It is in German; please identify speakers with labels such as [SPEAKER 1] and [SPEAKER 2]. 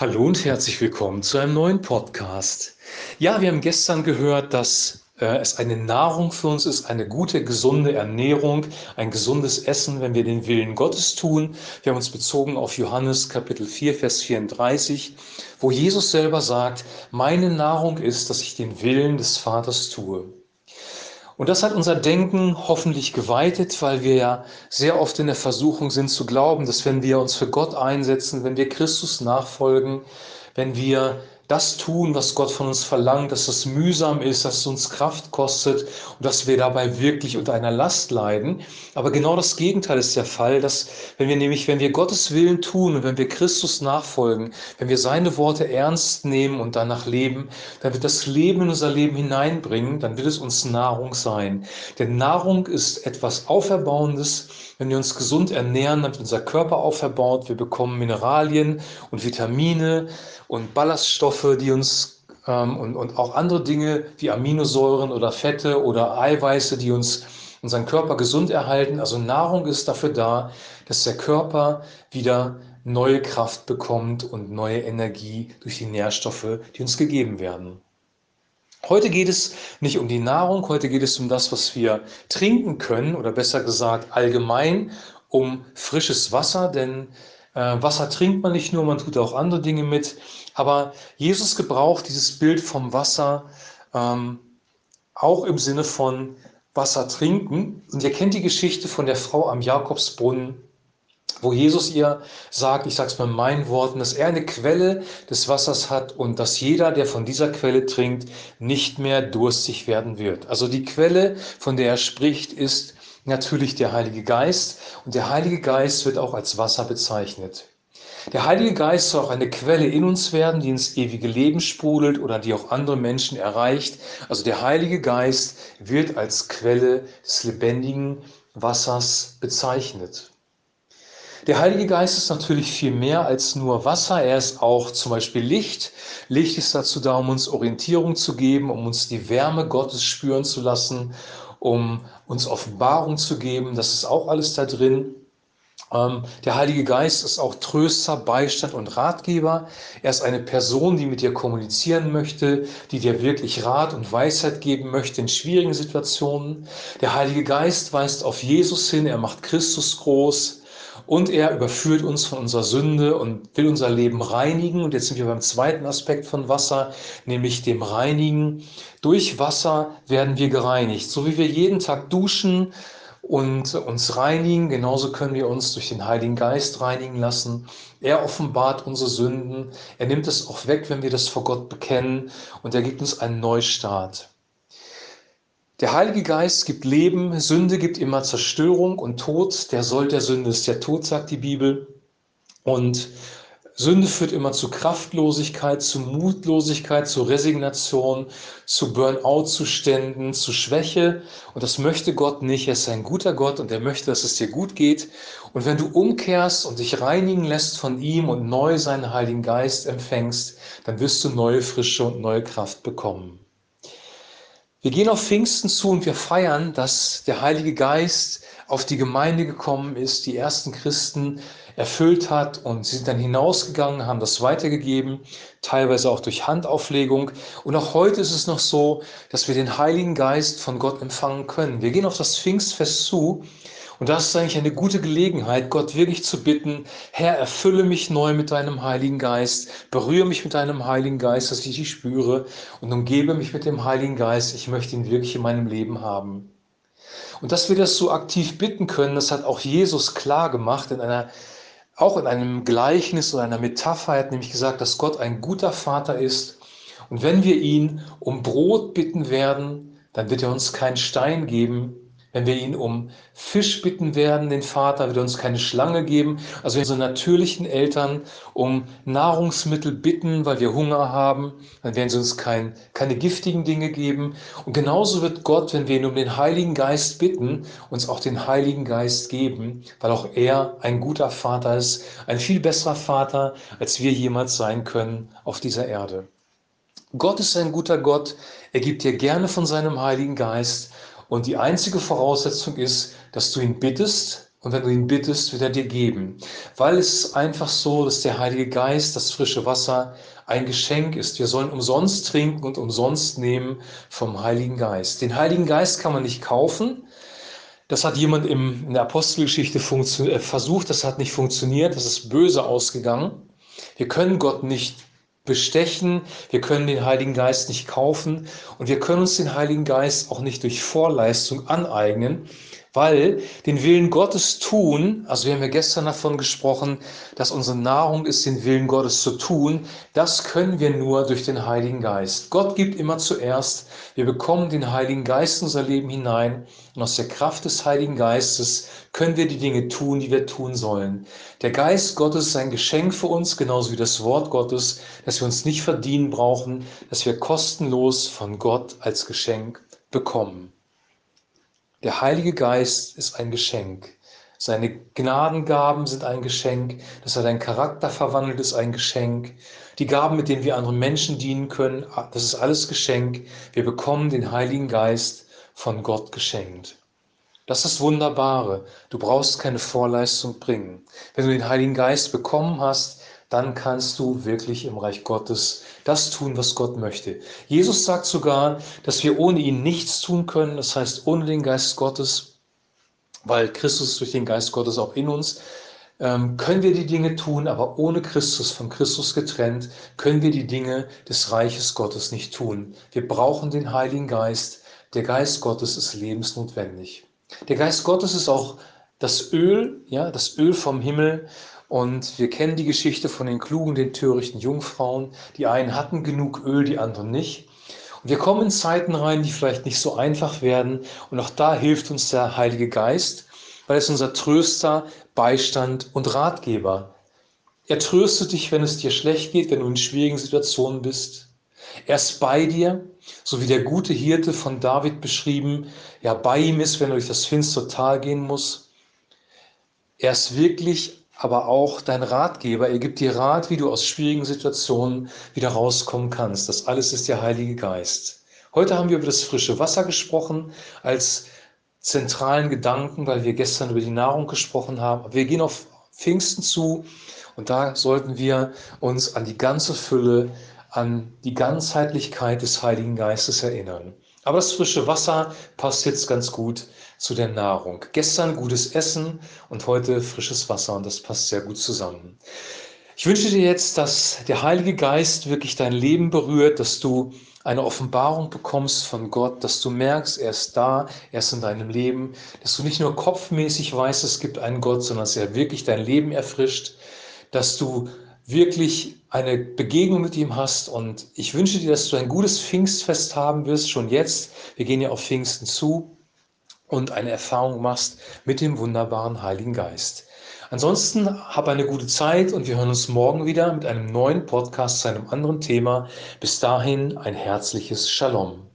[SPEAKER 1] Hallo und herzlich willkommen zu einem neuen Podcast. Ja, wir haben gestern gehört, dass äh, es eine Nahrung für uns ist, eine gute, gesunde Ernährung, ein gesundes Essen, wenn wir den Willen Gottes tun. Wir haben uns bezogen auf Johannes Kapitel 4, Vers 34, wo Jesus selber sagt, meine Nahrung ist, dass ich den Willen des Vaters tue. Und das hat unser Denken hoffentlich geweitet, weil wir ja sehr oft in der Versuchung sind zu glauben, dass wenn wir uns für Gott einsetzen, wenn wir Christus nachfolgen, wenn wir das tun, was Gott von uns verlangt, dass es mühsam ist, dass es uns Kraft kostet und dass wir dabei wirklich unter einer Last leiden. Aber genau das Gegenteil ist der Fall, dass wenn wir nämlich, wenn wir Gottes Willen tun und wenn wir Christus nachfolgen, wenn wir seine Worte ernst nehmen und danach leben, dann wird das Leben in unser Leben hineinbringen, dann wird es uns Nahrung sein. Denn Nahrung ist etwas Auferbauendes, wenn wir uns gesund ernähren, dann wird unser Körper auferbaut, wir bekommen Mineralien und Vitamine und Ballaststoffe, die uns ähm, und, und auch andere Dinge wie Aminosäuren oder Fette oder Eiweiße, die uns unseren Körper gesund erhalten. Also Nahrung ist dafür da, dass der Körper wieder neue Kraft bekommt und neue Energie durch die Nährstoffe, die uns gegeben werden. Heute geht es nicht um die Nahrung, heute geht es um das, was wir trinken können oder besser gesagt allgemein um frisches Wasser, denn äh, Wasser trinkt man nicht nur, man tut auch andere Dinge mit. Aber Jesus gebraucht dieses Bild vom Wasser ähm, auch im Sinne von Wasser trinken. Und ihr kennt die Geschichte von der Frau am Jakobsbrunnen, wo Jesus ihr sagt, ich sage es mal in meinen Worten, dass er eine Quelle des Wassers hat und dass jeder, der von dieser Quelle trinkt, nicht mehr durstig werden wird. Also die Quelle, von der er spricht, ist natürlich der Heilige Geist und der Heilige Geist wird auch als Wasser bezeichnet. Der Heilige Geist soll auch eine Quelle in uns werden, die ins ewige Leben sprudelt oder die auch andere Menschen erreicht. Also der Heilige Geist wird als Quelle des lebendigen Wassers bezeichnet. Der Heilige Geist ist natürlich viel mehr als nur Wasser. Er ist auch zum Beispiel Licht. Licht ist dazu da, um uns Orientierung zu geben, um uns die Wärme Gottes spüren zu lassen um uns Offenbarung zu geben. Das ist auch alles da drin. Ähm, der Heilige Geist ist auch Tröster, Beistand und Ratgeber. Er ist eine Person, die mit dir kommunizieren möchte, die dir wirklich Rat und Weisheit geben möchte in schwierigen Situationen. Der Heilige Geist weist auf Jesus hin, er macht Christus groß. Und er überführt uns von unserer Sünde und will unser Leben reinigen. Und jetzt sind wir beim zweiten Aspekt von Wasser, nämlich dem Reinigen. Durch Wasser werden wir gereinigt. So wie wir jeden Tag duschen und uns reinigen, genauso können wir uns durch den Heiligen Geist reinigen lassen. Er offenbart unsere Sünden. Er nimmt es auch weg, wenn wir das vor Gott bekennen. Und er gibt uns einen Neustart. Der Heilige Geist gibt Leben, Sünde gibt immer Zerstörung und Tod. Der Soll der Sünde ist der Tod, sagt die Bibel. Und Sünde führt immer zu Kraftlosigkeit, zu Mutlosigkeit, zu Resignation, zu Burnout-Zuständen, zu Schwäche. Und das möchte Gott nicht. Er ist ein guter Gott und er möchte, dass es dir gut geht. Und wenn du umkehrst und dich reinigen lässt von ihm und neu seinen Heiligen Geist empfängst, dann wirst du neue Frische und neue Kraft bekommen. Wir gehen auf Pfingsten zu und wir feiern, dass der Heilige Geist auf die Gemeinde gekommen ist, die ersten Christen erfüllt hat und sie sind dann hinausgegangen, haben das weitergegeben, teilweise auch durch Handauflegung. Und auch heute ist es noch so, dass wir den Heiligen Geist von Gott empfangen können. Wir gehen auf das Pfingstfest zu und das ist eigentlich eine gute Gelegenheit, Gott wirklich zu bitten, Herr, erfülle mich neu mit deinem Heiligen Geist, berühre mich mit deinem Heiligen Geist, dass ich dich spüre und umgebe mich mit dem Heiligen Geist. Ich möchte ihn wirklich in meinem Leben haben. Und dass wir das so aktiv bitten können, das hat auch Jesus klar gemacht in einer auch in einem Gleichnis oder einer Metapher hat nämlich gesagt, dass Gott ein guter Vater ist. Und wenn wir ihn um Brot bitten werden, dann wird er uns keinen Stein geben, wenn wir ihn um Fisch bitten werden, den Vater, wird er uns keine Schlange geben. Also wenn unsere natürlichen Eltern um Nahrungsmittel bitten, weil wir Hunger haben, dann werden sie uns kein, keine giftigen Dinge geben. Und genauso wird Gott, wenn wir ihn um den Heiligen Geist bitten, uns auch den Heiligen Geist geben, weil auch er ein guter Vater ist, ein viel besserer Vater, als wir jemals sein können auf dieser Erde. Gott ist ein guter Gott. Er gibt dir gerne von seinem Heiligen Geist. Und die einzige Voraussetzung ist, dass du ihn bittest Und wenn du ihn bittest, wird er dir geben. Weil es ist einfach so, dass der Heilige Geist, das frische Wasser, ein Geschenk ist. Wir sollen umsonst trinken und umsonst nehmen vom Heiligen Geist. Den Heiligen Geist kann man nicht kaufen. Das hat jemand im, in der Apostelgeschichte äh, versucht, das hat nicht funktioniert, das ist böse ausgegangen. Wir können Gott nicht bestechen, wir können den Heiligen Geist nicht kaufen und wir können uns den Heiligen Geist auch nicht durch Vorleistung aneignen, weil den Willen Gottes tun, also wir haben ja gestern davon gesprochen, dass unsere Nahrung ist, den Willen Gottes zu tun, das können wir nur durch den Heiligen Geist. Gott gibt immer zuerst, wir bekommen den Heiligen Geist in unser Leben hinein und aus der Kraft des Heiligen Geistes können wir die Dinge tun, die wir tun sollen. Der Geist Gottes ist ein Geschenk für uns, genauso wie das Wort Gottes, dass wir uns nicht verdienen brauchen, dass wir kostenlos von Gott als Geschenk bekommen. Der Heilige Geist ist ein Geschenk. Seine Gnadengaben sind ein Geschenk. Dass er deinen Charakter verwandelt, ist ein Geschenk. Die Gaben, mit denen wir anderen Menschen dienen können, das ist alles Geschenk. Wir bekommen den Heiligen Geist von Gott geschenkt. Das ist Wunderbare. Du brauchst keine Vorleistung bringen. Wenn du den Heiligen Geist bekommen hast, dann kannst du wirklich im Reich Gottes das tun, was Gott möchte. Jesus sagt sogar, dass wir ohne ihn nichts tun können, das heißt ohne den Geist Gottes, weil Christus durch den Geist Gottes auch in uns, ähm, können wir die Dinge tun, aber ohne Christus, von Christus getrennt, können wir die Dinge des Reiches Gottes nicht tun. Wir brauchen den Heiligen Geist. Der Geist Gottes ist lebensnotwendig. Der Geist Gottes ist auch das Öl, ja, das Öl vom Himmel, und wir kennen die Geschichte von den klugen, den törichten Jungfrauen. Die einen hatten genug Öl, die anderen nicht. Und wir kommen in Zeiten rein, die vielleicht nicht so einfach werden. Und auch da hilft uns der Heilige Geist, weil er ist unser Tröster, Beistand und Ratgeber. Er tröstet dich, wenn es dir schlecht geht, wenn du in schwierigen Situationen bist. Er ist bei dir, so wie der gute Hirte von David beschrieben, ja bei ihm ist, wenn er durch das finstere Tal gehen muss. Er ist wirklich aber auch dein Ratgeber. Er gibt dir Rat, wie du aus schwierigen Situationen wieder rauskommen kannst. Das alles ist der Heilige Geist. Heute haben wir über das frische Wasser gesprochen als zentralen Gedanken, weil wir gestern über die Nahrung gesprochen haben. Wir gehen auf Pfingsten zu und da sollten wir uns an die ganze Fülle, an die Ganzheitlichkeit des Heiligen Geistes erinnern. Aber das frische Wasser passt jetzt ganz gut zu der Nahrung. Gestern gutes Essen und heute frisches Wasser und das passt sehr gut zusammen. Ich wünsche dir jetzt, dass der Heilige Geist wirklich dein Leben berührt, dass du eine Offenbarung bekommst von Gott, dass du merkst, er ist da, er ist in deinem Leben, dass du nicht nur kopfmäßig weißt, es gibt einen Gott, sondern dass er wirklich dein Leben erfrischt, dass du wirklich eine Begegnung mit ihm hast. Und ich wünsche dir, dass du ein gutes Pfingstfest haben wirst, schon jetzt. Wir gehen ja auf Pfingsten zu und eine Erfahrung machst mit dem wunderbaren Heiligen Geist. Ansonsten hab eine gute Zeit und wir hören uns morgen wieder mit einem neuen Podcast zu einem anderen Thema. Bis dahin ein herzliches Shalom.